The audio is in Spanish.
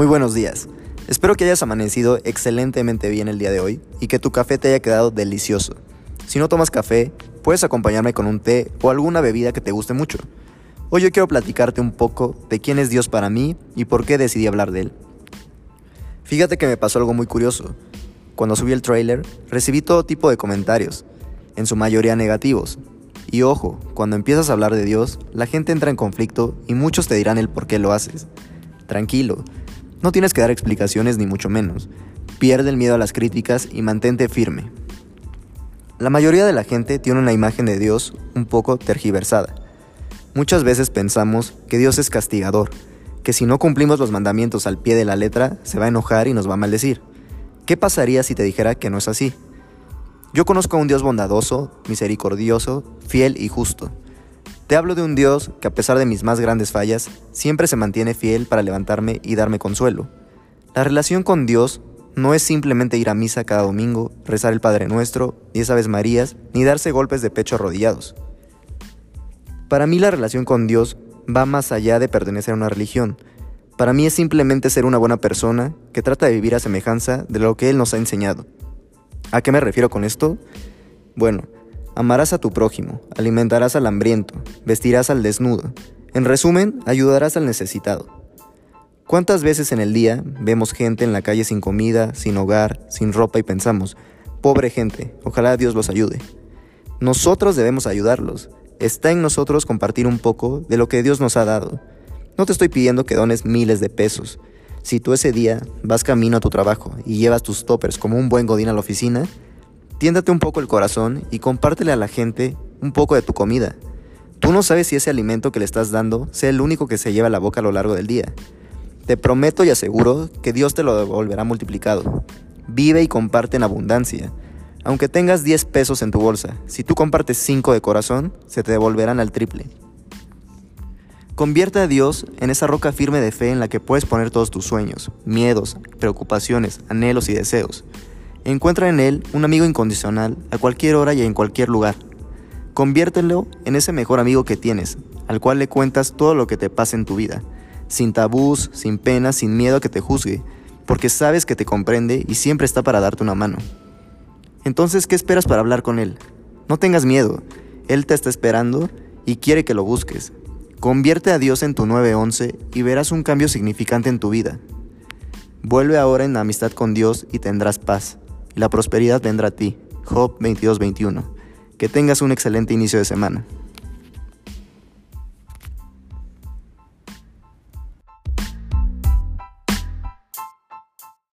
Muy buenos días. Espero que hayas amanecido excelentemente bien el día de hoy y que tu café te haya quedado delicioso. Si no tomas café, puedes acompañarme con un té o alguna bebida que te guste mucho. Hoy yo quiero platicarte un poco de quién es Dios para mí y por qué decidí hablar de él. Fíjate que me pasó algo muy curioso. Cuando subí el trailer, recibí todo tipo de comentarios, en su mayoría negativos, y ojo, cuando empiezas a hablar de Dios, la gente entra en conflicto y muchos te dirán el por qué lo haces. Tranquilo, no tienes que dar explicaciones ni mucho menos. Pierde el miedo a las críticas y mantente firme. La mayoría de la gente tiene una imagen de Dios un poco tergiversada. Muchas veces pensamos que Dios es castigador, que si no cumplimos los mandamientos al pie de la letra, se va a enojar y nos va a maldecir. ¿Qué pasaría si te dijera que no es así? Yo conozco a un Dios bondadoso, misericordioso, fiel y justo. Te hablo de un Dios que a pesar de mis más grandes fallas, siempre se mantiene fiel para levantarme y darme consuelo. La relación con Dios no es simplemente ir a misa cada domingo, rezar el Padre Nuestro, diez Aves Marías, ni darse golpes de pecho arrodillados. Para mí la relación con Dios va más allá de pertenecer a una religión. Para mí es simplemente ser una buena persona que trata de vivir a semejanza de lo que Él nos ha enseñado. ¿A qué me refiero con esto? Bueno, amarás a tu prójimo, alimentarás al hambriento, vestirás al desnudo. En resumen, ayudarás al necesitado. ¿Cuántas veces en el día vemos gente en la calle sin comida, sin hogar, sin ropa y pensamos, pobre gente, ojalá Dios los ayude? Nosotros debemos ayudarlos. Está en nosotros compartir un poco de lo que Dios nos ha dado. No te estoy pidiendo que dones miles de pesos, si tú ese día vas camino a tu trabajo y llevas tus toppers como un buen godín a la oficina, tiéndate un poco el corazón y compártele a la gente un poco de tu comida. Tú no sabes si ese alimento que le estás dando sea el único que se lleva a la boca a lo largo del día. Te prometo y aseguro que Dios te lo devolverá multiplicado. Vive y comparte en abundancia. Aunque tengas 10 pesos en tu bolsa, si tú compartes 5 de corazón, se te devolverán al triple. Convierte a Dios en esa roca firme de fe en la que puedes poner todos tus sueños, miedos, preocupaciones, anhelos y deseos. Encuentra en Él un amigo incondicional a cualquier hora y en cualquier lugar. Conviértelo en ese mejor amigo que tienes, al cual le cuentas todo lo que te pasa en tu vida, sin tabús, sin pena, sin miedo a que te juzgue, porque sabes que te comprende y siempre está para darte una mano. Entonces, ¿qué esperas para hablar con Él? No tengas miedo, Él te está esperando y quiere que lo busques. Convierte a Dios en tu 911 y verás un cambio significante en tu vida. Vuelve ahora en amistad con Dios y tendrás paz, y la prosperidad vendrá a ti. Job 22:21. Que tengas un excelente inicio de semana.